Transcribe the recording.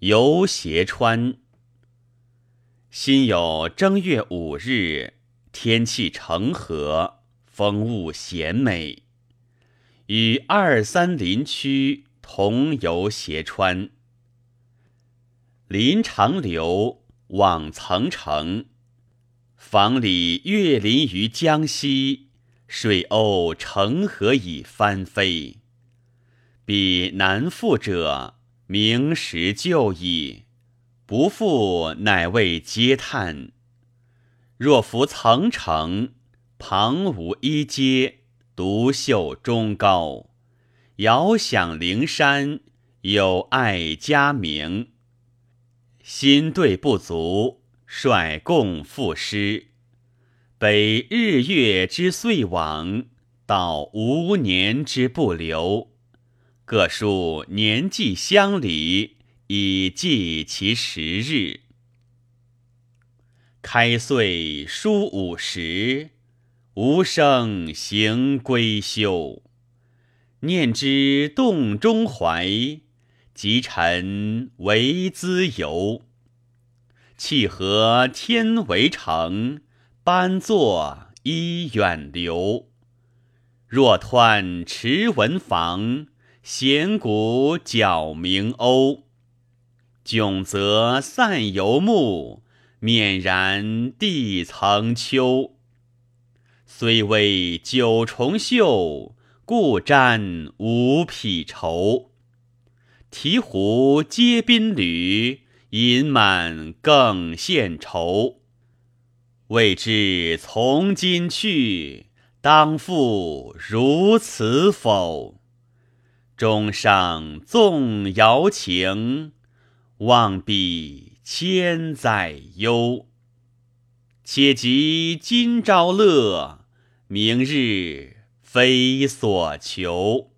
游斜川。辛酉正月五日，天气澄和，风物咸美，与二三林区同游斜川。林长流往层城，房里月临于江西，水鸥成河以翻飞。彼南复者。明时就矣，不复乃为嗟叹。若夫曾城，旁无一阶，独秀中高，遥想灵山，有爱佳名。心对不足，率共赋诗。北日月之岁往，到无年之不留。各数年纪相离，以记其时日。开岁书五十，无声行归休。念之洞中怀，即臣为兹游。契合天为城，班作依远流。若湍持文房。弦鼓角鸣瓯，迥则散游目，勉然地层秋。虽为九重秀，故沾五匹绸。提壶接宾旅，饮满更献愁。未知从今去，当复如此否？钟上纵瑶情，望彼千载忧。且及今朝乐，明日非所求。